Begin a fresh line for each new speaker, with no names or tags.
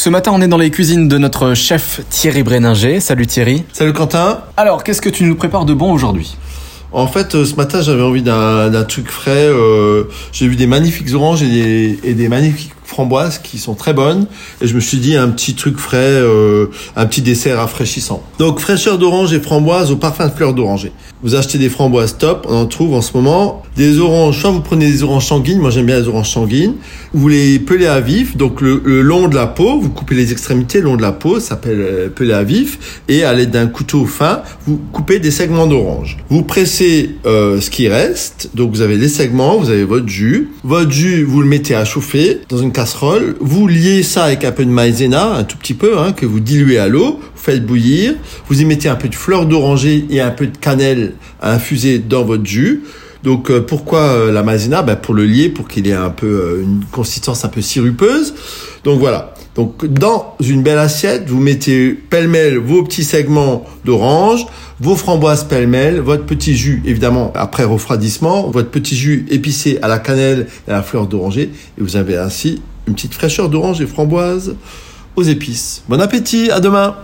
Ce matin, on est dans les cuisines de notre chef Thierry Bréninger. Salut Thierry.
Salut Quentin.
Alors, qu'est-ce que tu nous prépares de bon aujourd'hui?
En fait, euh, ce matin, j'avais envie d'un d'un truc frais. euh, J'ai vu des magnifiques oranges et des, et des magnifiques framboises qui sont très bonnes. Et je me suis dit un petit truc frais, euh, un petit dessert rafraîchissant. Donc, fraîcheur d'orange et framboise au parfum de fleurs d'oranger. Vous achetez des framboises top, on en trouve en ce moment. Des oranges, soit vous prenez des oranges sanguines, moi j'aime bien les oranges sanguines. Vous les pelez à vif, donc le, long de la peau, vous coupez les extrémités le long de la peau, ça s'appelle euh, pelé à vif. Et à l'aide d'un couteau fin, vous coupez des segments d'orange. Vous pressez euh, ce qui reste, donc vous avez les segments, vous avez votre jus. Votre jus, vous le mettez à chauffer dans une Vous liez ça avec un peu de maïzena, un tout petit peu, hein, que vous diluez à l'eau. Vous faites bouillir. Vous y mettez un peu de fleur d'oranger et un peu de cannelle à infuser dans votre jus. Donc euh, pourquoi euh, la maïzena? Ben, Pour le lier, pour qu'il ait un peu euh, une consistance un peu sirupeuse. Donc voilà. Donc dans une belle assiette, vous mettez pêle-mêle vos petits segments d'orange, vos framboises pêle-mêle, votre petit jus évidemment après refroidissement, votre petit jus épicé à la cannelle et à la fleur d'oranger et vous avez ainsi une petite fraîcheur d'orange et framboise aux épices. Bon appétit, à demain